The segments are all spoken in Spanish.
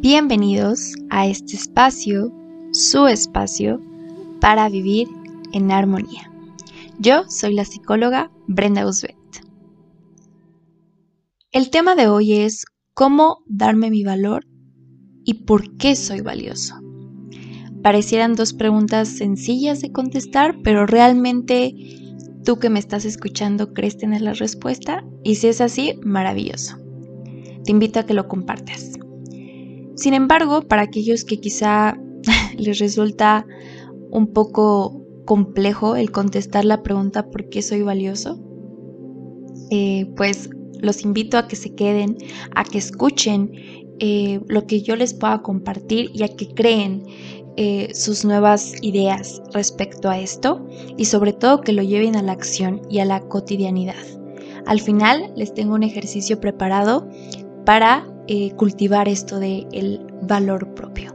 Bienvenidos a este espacio, su espacio, para vivir en armonía. Yo soy la psicóloga Brenda Usbet. El tema de hoy es cómo darme mi valor y por qué soy valioso. Parecieran dos preguntas sencillas de contestar, pero realmente tú que me estás escuchando crees tener la respuesta y si es así, maravilloso. Te invito a que lo compartas. Sin embargo, para aquellos que quizá les resulta un poco complejo el contestar la pregunta ¿por qué soy valioso? Eh, pues los invito a que se queden, a que escuchen eh, lo que yo les pueda compartir y a que creen eh, sus nuevas ideas respecto a esto y sobre todo que lo lleven a la acción y a la cotidianidad. Al final les tengo un ejercicio preparado para eh, cultivar esto del el valor propio.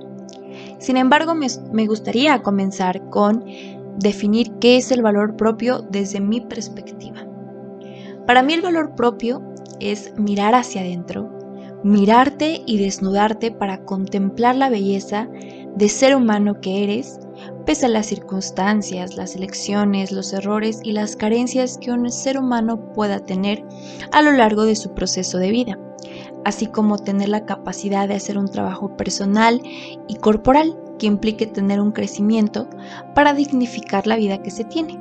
Sin embargo, me, me gustaría comenzar con definir qué es el valor propio desde mi perspectiva. Para mí el valor propio es mirar hacia adentro, mirarte y desnudarte para contemplar la belleza de ser humano que eres, pese a las circunstancias, las elecciones, los errores y las carencias que un ser humano pueda tener a lo largo de su proceso de vida así como tener la capacidad de hacer un trabajo personal y corporal que implique tener un crecimiento para dignificar la vida que se tiene,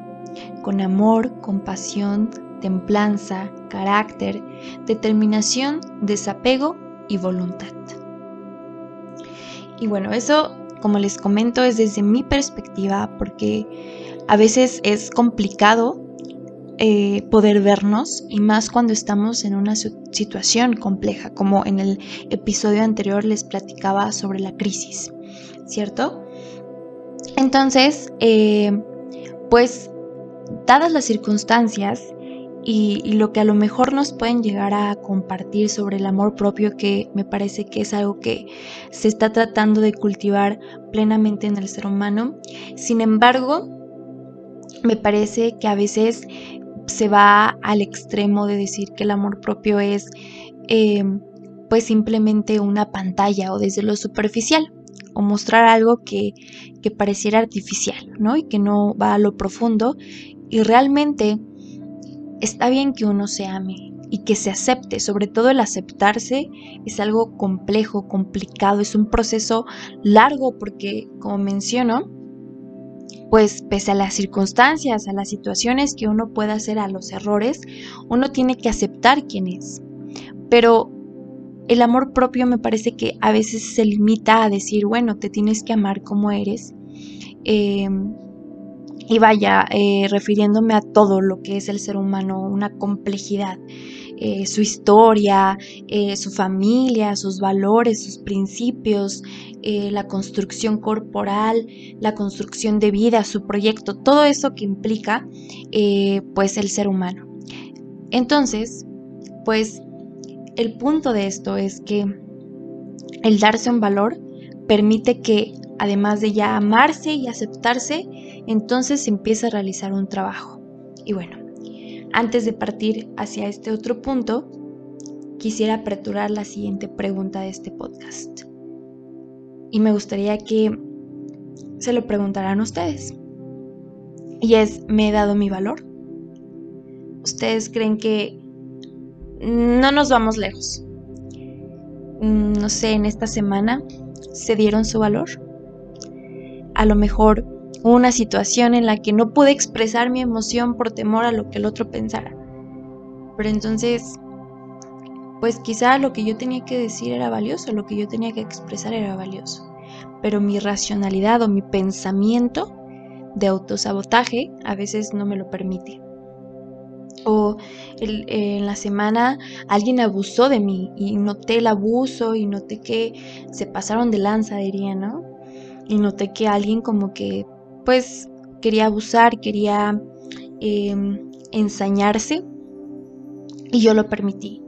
con amor, compasión, templanza, carácter, determinación, desapego y voluntad. Y bueno, eso, como les comento, es desde mi perspectiva porque a veces es complicado eh, poder vernos y más cuando estamos en una situación compleja, como en el episodio anterior les platicaba sobre la crisis, ¿cierto? Entonces, eh, pues, dadas las circunstancias y, y, lo que a lo mejor nos pueden llegar a compartir sobre el amor propio, que me parece que es algo que se está tratando de cultivar plenamente en el ser humano, sin embargo, me parece que a veces se va al extremo de decir que el amor propio es em, pues simplemente una pantalla o desde lo superficial o mostrar algo que, que pareciera artificial, ¿no? Y que no va a lo profundo y realmente está bien que uno se ame y que se acepte, sobre todo el aceptarse es algo complejo, complicado, es un proceso largo porque, como menciono, pues pese a las circunstancias, a las situaciones que uno pueda hacer, a los errores, uno tiene que aceptar quién es. Pero el amor propio me parece que a veces se limita a decir, bueno, te tienes que amar como eres. Em, y vaya, eh, refiriéndome a todo lo que es el ser humano, una complejidad. Eh, su historia, eh, su familia, sus valores, sus principios, eh, la construcción corporal, la construcción de vida, su proyecto, todo eso que implica pues el ser humano. Entonces, pues el punto de esto es que el darse un valor permite que además de ya amarse y aceptarse, entonces se empieza a realizar un trabajo. Y bueno, antes de partir hacia este otro punto, quisiera aperturar la siguiente pregunta de este podcast. Y me gustaría que se lo preguntaran ustedes. Y es, ¿me he dado mi valor? ¿Ustedes creen que no nos vamos lejos? Mm, no sé, en esta semana se dieron su valor. A lo mejor una situación en la que no pude expresar mi emoción por temor a lo que el otro pensara. Pero entonces, pues quizá lo que yo tenía que decir era valioso, lo que yo tenía que expresar era valioso. Pero mi racionalidad o mi pensamiento de autosabotaje a veces no me lo permite. O en la semana alguien abusó de mí y noté el abuso y noté que se pasaron de lanza, diría, ¿no? Y noté que alguien como que pues quería abusar, quería em, ensañarse y yo lo permití.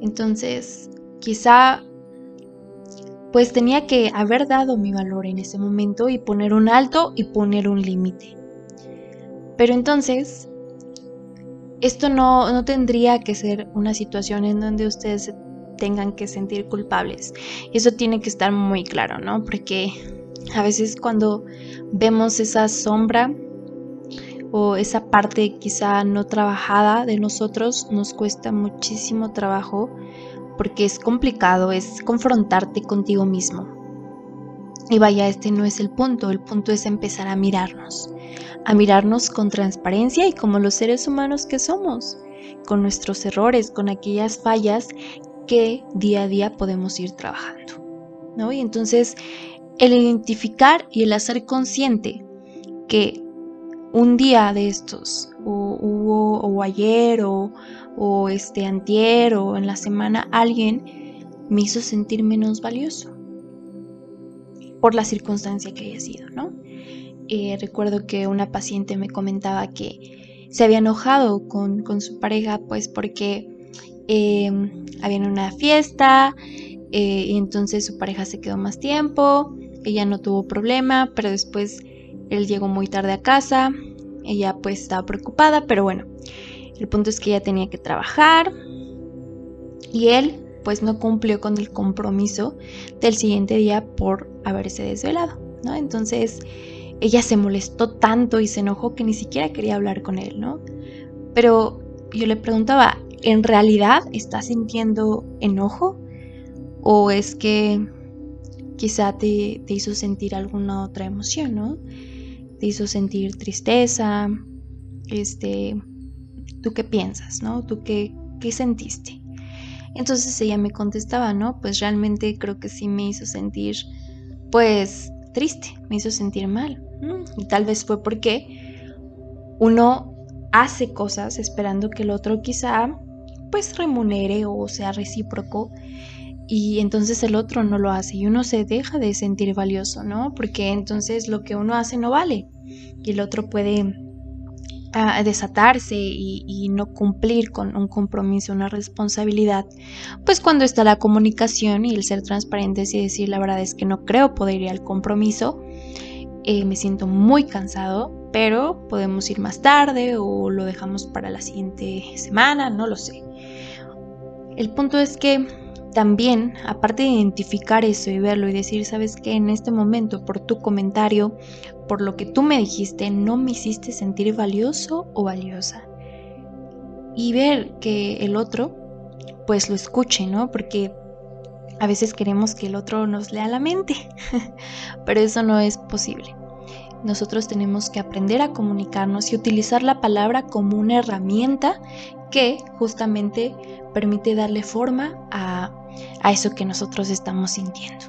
Entonces, quizá pues tenía que haber dado mi valor en ese momento y poner un alto y poner un límite. Pero entonces, esto no, no, tendría que ser una situación en donde ustedes tengan que sentir culpables. Eso tiene que estar muy claro, ¿no? Porque a veces cuando vemos esa sombra o esa parte quizá no trabajada de nosotros, nos cuesta muchísimo trabajo porque es complicado, es confrontarte contigo mismo. Y vaya, este no es el punto, el punto es empezar a mirarnos, a mirarnos con transparencia y como los seres humanos que somos, con nuestros errores, con aquellas fallas que día a día podemos ir trabajando. ¿no? Y entonces el identificar y el hacer consciente que un día de estos, o, o ayer, o, o este antier, o en la semana, alguien me hizo sentir menos valioso por la circunstancia que haya sido, ¿no? Eh, recuerdo que una paciente me comentaba que se había enojado con, su pareja, pues porque eh, había una fiesta eh, y entonces su pareja se quedó más tiempo, ella no tuvo problema, pero después él llegó muy tarde a casa, ella pues estaba preocupada, pero bueno, el punto es que ella tenía que trabajar y él pues no cumplió con el compromiso del siguiente día por haberse desvelado, ¿no? Entonces ella se molestó tanto y se enojó que ni siquiera quería hablar con él, ¿no? Pero yo le preguntaba, ¿en realidad estás sintiendo enojo? ¿O es que quizá te, hizo sentir alguna otra emoción, ¿no? Te hizo sentir tristeza, este, ¿tú qué piensas, no? ¿Tú qué, qué sentiste? Entonces ella me contestaba, ¿no? Pues realmente creo que sí me hizo sentir, pues, triste, me hizo sentir mal. Y tal vez fue porque uno hace cosas esperando que el otro quizá, pues, remunere o sea recíproco. Y entonces el otro no lo hace y uno se deja de sentir valioso, ¿no? Porque entonces lo que uno hace no vale y el otro puede a desatarse y, no cumplir con un compromiso, una responsabilidad, pues cuando está la comunicación y el ser transparentes y decir la verdad es que no creo poder ir al compromiso, eh, me siento muy cansado, pero podemos ir más tarde o lo dejamos para la siguiente semana, no lo sé. El punto es que también, aparte de identificar eso y verlo y decir, sabes que en este momento por tu comentario, por lo que tú me dijiste, no me hiciste sentir valioso o valiosa. Y ver que el otro, pues lo escuche, ¿no? Porque a veces queremos que el otro nos lea la mente, pero eso no es posible. Nosotros tenemos que aprender a comunicarnos y utilizar la palabra como una herramienta que justamente permite darle forma a a eso que nosotros estamos sintiendo.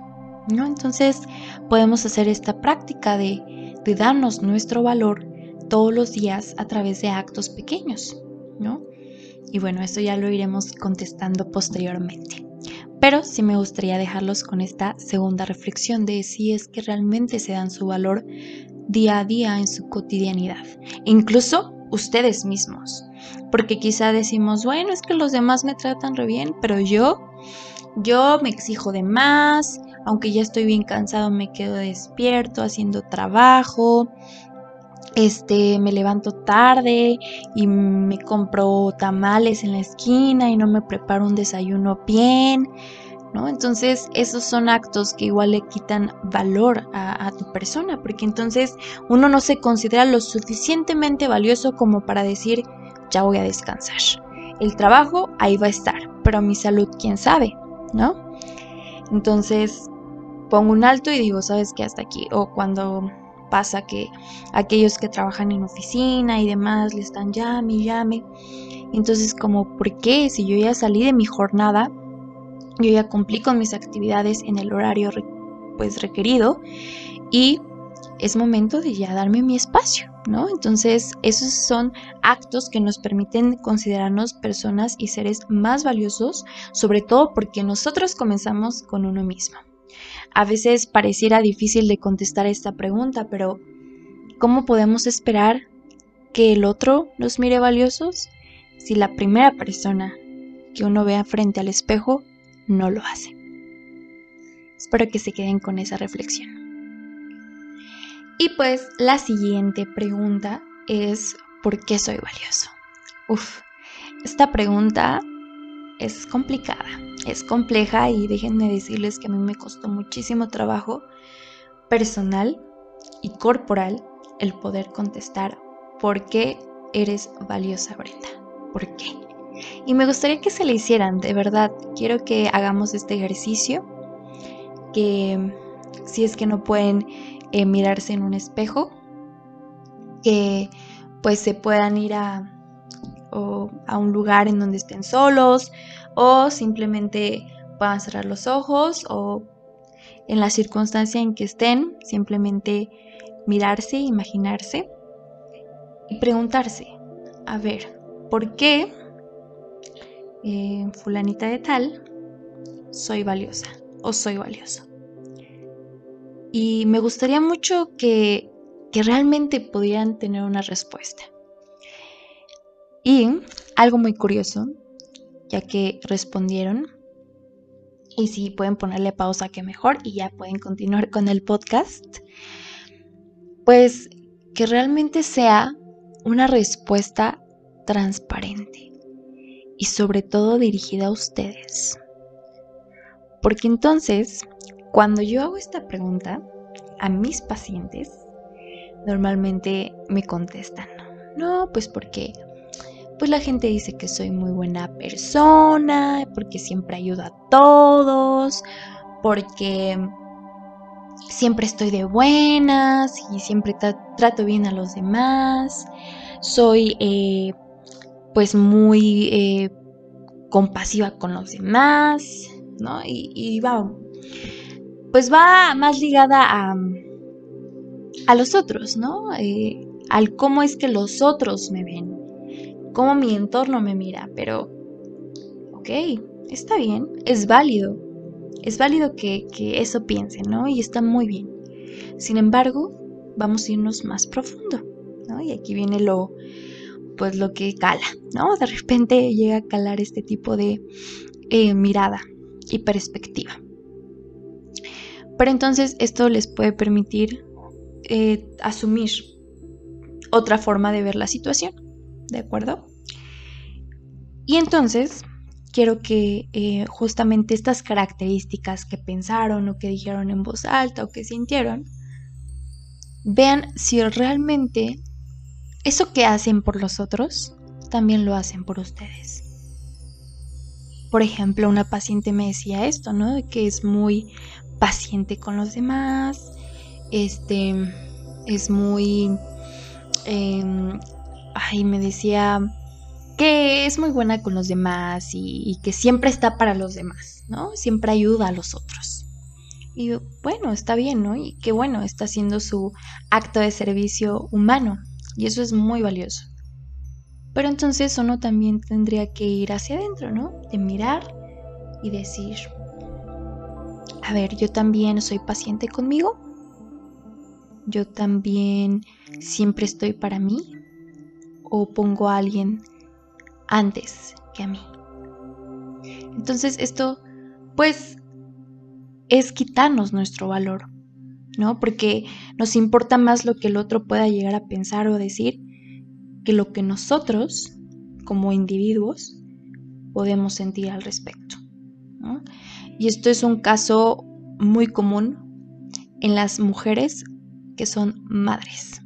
¿no? Entonces podemos hacer esta práctica de, de darnos nuestro valor todos los días a través de actos pequeños. ¿no? Y bueno, eso ya lo iremos contestando posteriormente. Pero sí me gustaría dejarlos con esta segunda reflexión de si es que realmente se dan su valor día a día en su cotidianidad. Incluso ustedes mismos. Porque quizá decimos, bueno, es que los demás me tratan re bien, pero yo yo me exijo de más, aunque ya estoy bien cansado, me quedo despierto haciendo trabajo. Este, me levanto tarde y me compro tamales en la esquina y no me preparo un desayuno bien, ¿no? Entonces, esos son actos que igual le quitan valor a, a tu persona, porque entonces uno no se considera lo suficientemente valioso como para decir, ya voy a descansar. El trabajo ahí va a estar, pero mi salud, quién sabe. ¿No? Entonces pongo un alto y digo, ¿sabes qué? Hasta aquí. O cuando pasa que aquellos que trabajan en oficina y demás le están llame llame. Entonces, como, ¿por qué? Si yo ya salí de mi jornada, yo ya cumplí con mis actividades en el horario pues requerido y es momento de ya darme mi espacio, ¿no? Entonces, esos son actos que nos permiten considerarnos personas y seres más valiosos, sobre todo porque nosotros comenzamos con uno mismo. A veces pareciera difícil de contestar esta pregunta, pero ¿cómo podemos esperar que el otro nos mire valiosos si la primera persona que uno vea frente al espejo no lo hace? Espero que se queden con esa reflexión. Y pues la siguiente pregunta es, ¿por qué soy valioso? Uf, esta pregunta es complicada. es compleja y déjenme decirles que a mí me costó muchísimo trabajo personal y corporal el poder contestar por qué eres valiosa, Brenda. ¿Por qué? Y me gustaría que se le hicieran, de verdad. Quiero que hagamos este ejercicio. Que si es que no pueden eh, mirarse en un espejo, que pues se puedan ir a, a un lugar en donde estén solos o simplemente puedan cerrar los ojos o en la circunstancia en que estén, simplemente mirarse, imaginarse y preguntarse, a ver, ¿por qué eh, fulanita de tal soy valiosa o soy valioso? Y me gustaría mucho que, que realmente pudieran tener una respuesta. Y algo muy curioso, ya que respondieron, y si pueden ponerle pausa, que mejor, y ya pueden continuar con el podcast. Pues que realmente sea una respuesta transparente y sobre todo dirigida a ustedes. Porque entonces, cuando yo hago esta pregunta a mis pacientes, normalmente me contestan, no, pues porque pues la gente dice que soy muy buena persona, porque siempre ayudo a todos, porque siempre estoy de buenas y siempre trato bien a los demás, soy eh, pues muy eh, compasiva con los demás, ¿no? Y, va, pues va más ligada a, a los otros, ¿no? Eh, al cómo es que los otros me ven cómo mi entorno me mira, pero, ok, está bien, es válido, es válido que, eso piense, ¿no? Y está muy bien. Sin embargo, vamos a irnos más profundo, ¿no? Y aquí viene lo, pues lo que cala, ¿no? De repente llega a calar este tipo de eh, mirada y perspectiva. Pero entonces esto les puede permitir eh, asumir otra forma de ver la situación. ¿de acuerdo? Y entonces quiero que eh, justamente estas características que pensaron o que dijeron en voz alta o que sintieron, vean si realmente eso que hacen por los otros, también lo hacen por ustedes. Por ejemplo, una paciente me decía esto, ¿no? Que es muy paciente con los demás, este, es muy em, ay, me decía que es muy buena con los demás y, que siempre está para los demás, ¿no? Siempre ayuda a los otros. Y bueno, está bien, ¿no? Y qué bueno, está haciendo su acto de servicio humano. Y eso es muy valioso. Pero entonces uno también tendría que ir hacia adentro, ¿no? De mirar y decir, a ver, yo también soy paciente conmigo. Yo también siempre estoy para mí o pongo a alguien antes que a mí. Entonces esto pues es quitarnos nuestro valor, ¿no? Porque nos importa más lo que el otro pueda llegar a pensar o decir que lo que nosotros como individuos podemos sentir al respecto. Y esto es un caso muy común en las mujeres que son madres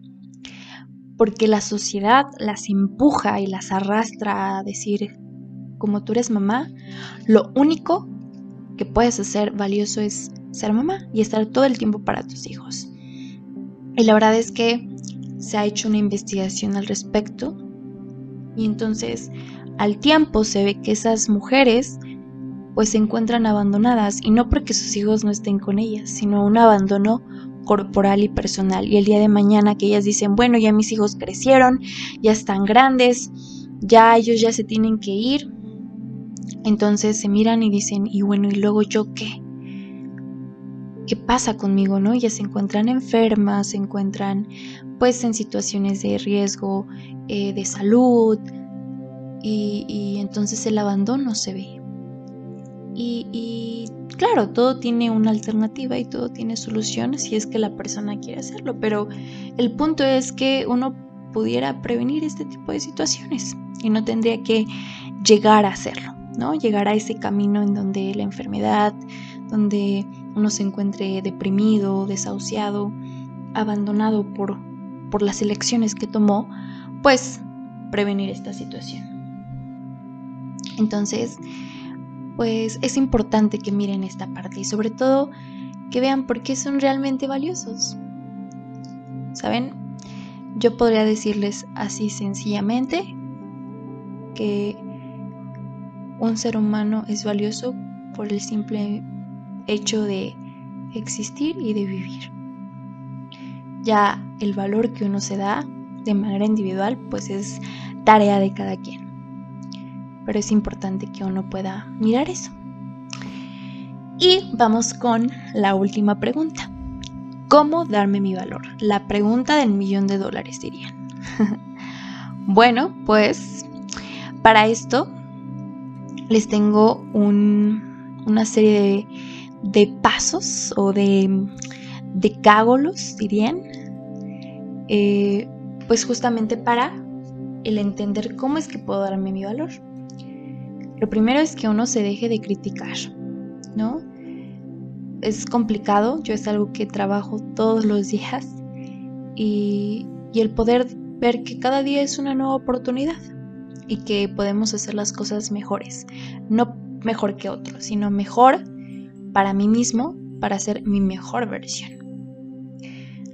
porque la sociedad las empuja y las arrastra a decir, como tú eres mamá, lo único que puedes hacer valioso es ser mamá y estar todo el tiempo para tus hijos. Y la verdad es que se ha hecho una investigación al respecto y entonces al tiempo se ve que esas mujeres pues se encuentran abandonadas y no porque sus hijos no estén con ellas, sino un abandono corporal y personal. Y el día de mañana que ellas dicen, bueno, ya mis hijos crecieron, ya están grandes, ya ellos ya se tienen que ir. Entonces se miran y dicen, y bueno, ¿y luego yo qué? ¿Qué pasa conmigo, no? Ellas se encuentran enfermas, se encuentran pues en situaciones de riesgo eh, de salud y, y entonces el abandono se ve. Y, claro, todo tiene una alternativa y todo tiene solución si es que la persona quiere hacerlo, pero el punto es que uno pudiera prevenir este tipo de situaciones y no tendría que llegar a hacerlo, ¿no? Llegar a ese camino en donde la enfermedad, donde uno se encuentre deprimido, desahuciado, abandonado por, por las elecciones que tomó, pues prevenir esta situación. Entonces, pues es importante que miren esta parte y sobre todo que vean por qué son realmente valiosos. ¿Saben? Yo podría decirles así sencillamente que un ser humano es valioso por el simple hecho de existir y de vivir. Ya el valor que uno se da de manera individual pues es tarea de cada quien. Pero es importante que uno pueda mirar eso. Y vamos con la última pregunta. ¿Cómo darme mi valor? La pregunta del millón de dólares dirían. bueno, pues para esto les tengo una serie de, pasos o de, de cágolos, dirían, eh, pues justamente para el entender cómo es que puedo darme mi valor. Lo primero es que uno se deje de criticar, ¿no? Es complicado, yo es algo que trabajo todos los días y, el poder ver que cada día es una nueva oportunidad y que podemos hacer las cosas mejores. No mejor que otros, sino mejor para mí mismo, para ser mi mejor versión.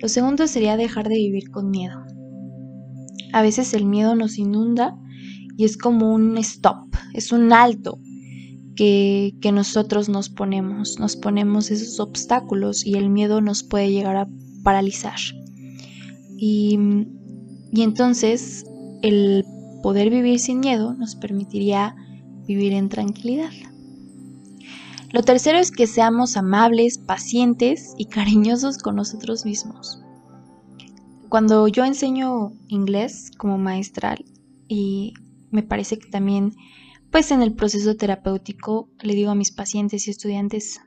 Lo segundo sería dejar de vivir con miedo. A veces el miedo nos inunda y es como un stop, es un alto que, que nosotros nos ponemos, nos ponemos esos obstáculos y el miedo nos puede llegar a paralizar. Y, y entonces el poder vivir sin miedo nos permitiría vivir en tranquilidad. Lo tercero es que seamos amables, pacientes y cariñosos con nosotros mismos. Cuando yo enseño inglés como maestra y me parece que también pues en el proceso terapéutico le digo a mis pacientes y estudiantes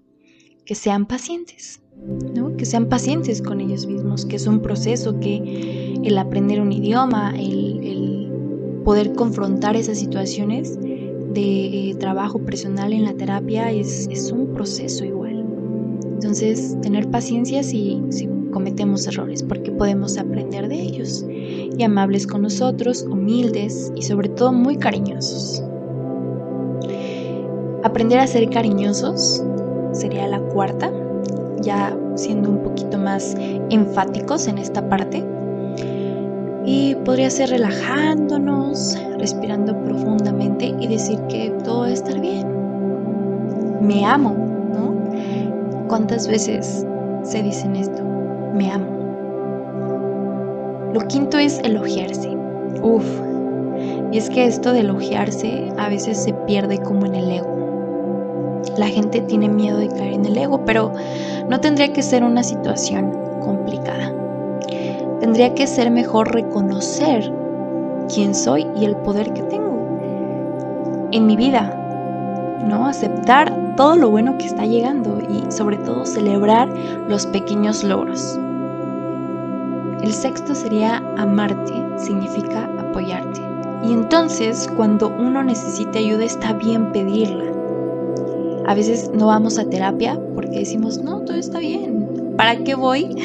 que sean pacientes, ¿no? que sean pacientes con ellos mismos, que es un proceso que el aprender un idioma, el, el poder confrontar esas situaciones de eh, trabajo personal en la terapia es, un proceso igual. Entonces, tener paciencia si, si cometemos errores, porque podemos aprender de ellos. Y amables con nosotros, humildes y sobre todo muy cariñosos. Aprender a ser cariñosos sería la cuarta, ya siendo un poquito más enfáticos en esta parte y podría ser relajándonos, respirando profundamente y decir que todo va a estar bien. Me amo, ¿no? ¿Cuántas veces se dicen esto? Me amo. Lo quinto es elogiarse. Uf. Y es que esto de elogiarse a veces se pierde como en el ego. La gente tiene miedo de caer en el ego, pero no tendría que ser una situación complicada. Tendría que ser mejor reconocer quién soy y el poder que tengo en mi vida, ¿no? Aceptar todo lo bueno que está llegando y sobre todo celebrar los pequeños logros. El sexto sería amarte, significa apoyarte. Y entonces cuando uno necesite ayuda está bien pedirla. A veces no vamos a terapia porque decimos, no, todo está bien. ¿Para qué voy?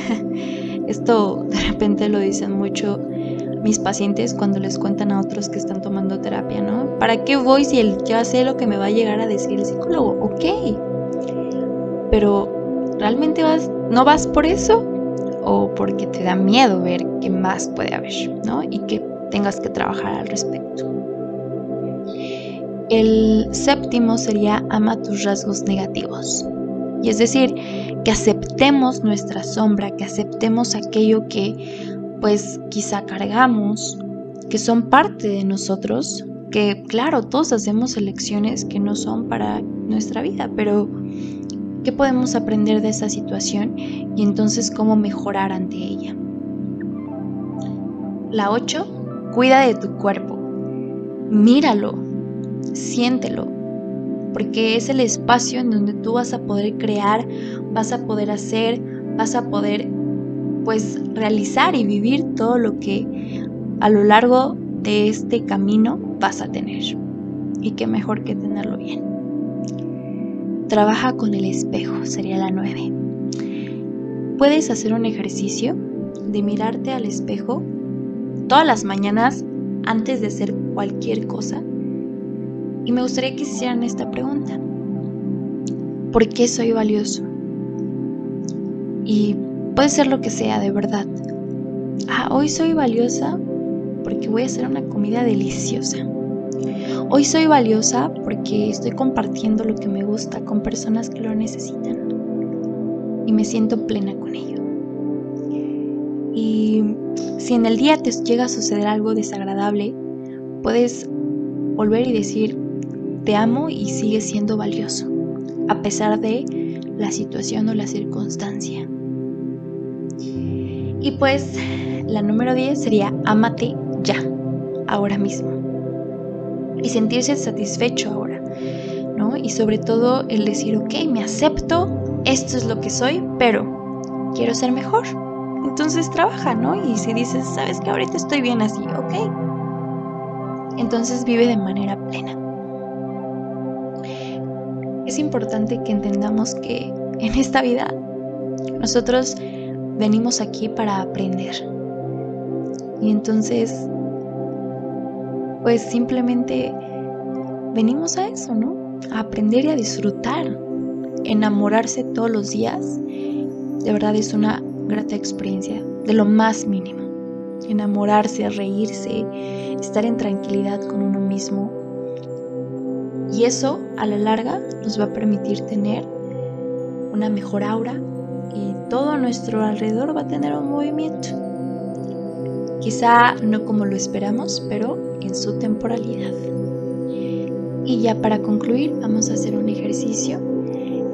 Esto de repente lo dicen mucho mis pacientes cuando les cuentan a otros que están tomando terapia, ¿no? ¿Para qué voy si ya sé lo que me va a llegar a decir el psicólogo? Ok. Pero ¿realmente vas, no vas por eso? ¿O porque te da miedo ver qué más puede haber, ¿no? Y que tengas que trabajar al respecto. El séptimo sería ama tus rasgos negativos. Y es decir, que aceptemos nuestra sombra, que aceptemos aquello que pues quizá cargamos, que son parte de nosotros, que claro, todos hacemos elecciones que no son para nuestra vida, pero ¿qué podemos aprender de esa situación y entonces cómo mejorar ante ella? La 8, cuida de tu cuerpo. Míralo, siéntelo, porque es el espacio en donde tú vas a poder crear, vas a poder hacer, vas a poder pues realizar y vivir todo lo que a lo largo de este camino vas a tener. y qué mejor que tenerlo bien. Trabaja con el espejo, sería la 9. Puedes hacer un ejercicio de mirarte al espejo todas las mañanas antes de hacer cualquier cosa. Y me gustaría que hicieran esta pregunta. ¿Por qué soy valioso? Y puede ser lo que sea, de verdad. Ah, hoy soy valiosa porque voy a hacer una comida deliciosa. Hoy soy valiosa porque estoy compartiendo lo que me gusta con personas que lo necesitan. Y me siento plena con ello. Y si en el día te llega a suceder algo desagradable, puedes volver y decir, te amo y sigues siendo valioso, a pesar de la situación o la circunstancia. Y pues la número 10 sería amate ya, ahora mismo. Y sentirse satisfecho ahora, ¿no? Y sobre todo el decir, ok, me acepto, esto es lo que soy, pero quiero ser mejor. Entonces trabaja, ¿no? Y si dices, sabes que ahorita estoy bien así, ok. Entonces vive de manera plena. Es importante que entendamos que en esta vida nosotros venimos aquí para aprender. Y entonces, pues simplemente venimos a eso, ¿no? A aprender y a disfrutar. Enamorarse todos los días, de verdad es una grata experiencia, de lo más mínimo. Enamorarse, reírse, estar en tranquilidad con uno mismo. Y eso, a la larga, nos va a permitir tener una mejor aura, y todo nuestro alrededor va a tener un movimiento. Quizá no como lo esperamos, pero en su temporalidad. Y ya para concluir, vamos a hacer un ejercicio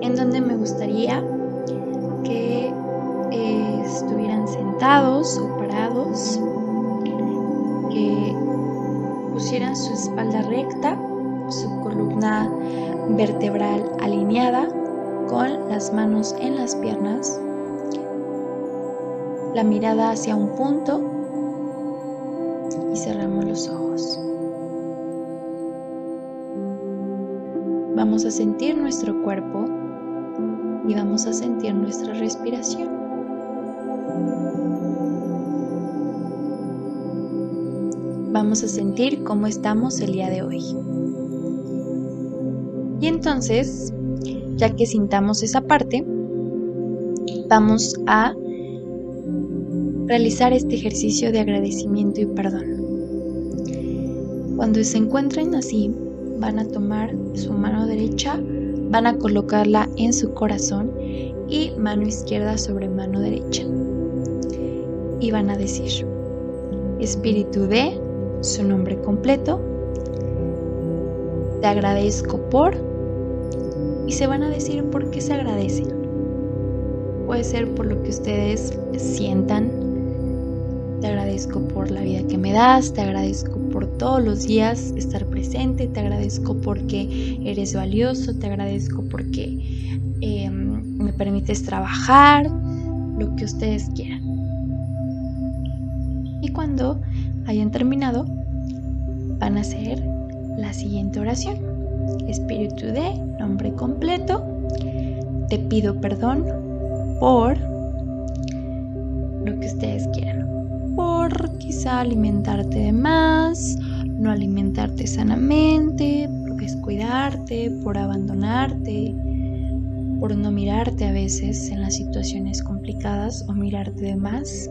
en donde me gustaría que eh, estuvieran sentados o parados, que pusieran su espalda recta, su columna vertebral alineada con las manos en las piernas, la mirada hacia un punto y cerramos los ojos. Vamos a sentir nuestro cuerpo y vamos a sentir nuestra respiración. Vamos a sentir cómo estamos el día de hoy. Y entonces ya que sintamos esa parte, vamos a realizar este ejercicio de agradecimiento y perdón. Cuando se encuentren así, van a tomar su mano derecha, van a colocarla en su corazón y mano izquierda sobre mano derecha. Y van a decir, Espíritu de su nombre completo, te agradezco por y se van a decir por qué se agradecen. Puede ser por lo que ustedes sientan. Te agradezco por la vida que me das, te agradezco por todos los días estar presente, te agradezco porque eres valioso, te agradezco porque em, me permites trabajar, lo que ustedes quieran. Y cuando hayan terminado, van a hacer la siguiente oración. Espíritu de nombre completo. Te pido perdón por lo que ustedes quieran. Por quizá alimentarte de más, no alimentarte sanamente, por descuidarte, por abandonarte, por no mirarte a veces en las situaciones complicadas o mirarte de más.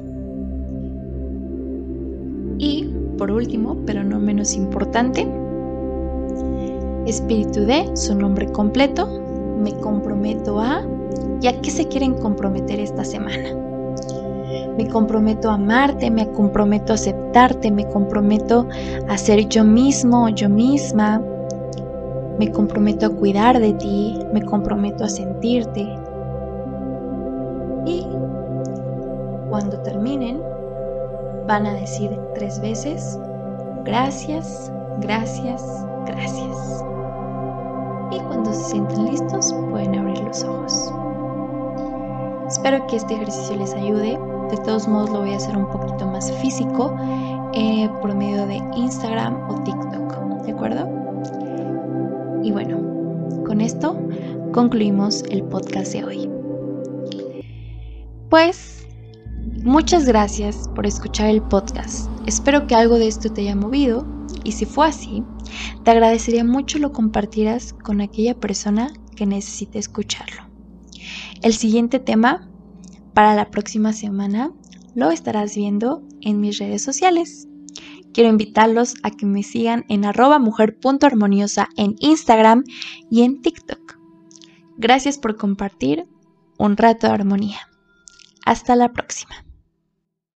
Y por último, pero no menos importante, Espíritu de su nombre completo, me comprometo a, ¿y a qué se quieren comprometer esta semana? Me comprometo a amarte, me comprometo a aceptarte, me comprometo a ser yo mismo, yo misma, me comprometo a cuidar de ti, me comprometo a sentirte. Y cuando terminen, van a decir tres veces, gracias, gracias, gracias y cuando se sienten listos pueden abrir los ojos. Espero que este ejercicio les ayude. De todos modos lo voy a hacer un poquito más físico eh, por medio de Instagram o TikTok. ¿De acuerdo? Y bueno, con esto concluimos el podcast de hoy. Pues muchas gracias por escuchar el podcast. Espero que algo de esto te haya movido y si fue así, te agradecería mucho lo compartieras con aquella persona que necesite escucharlo. El siguiente tema para la próxima semana lo estarás viendo en mis redes sociales. Quiero invitarlos a que me sigan en arroba mujer.armoniosa en Instagram y en TikTok. Gracias por compartir un rato de armonía. Hasta la próxima.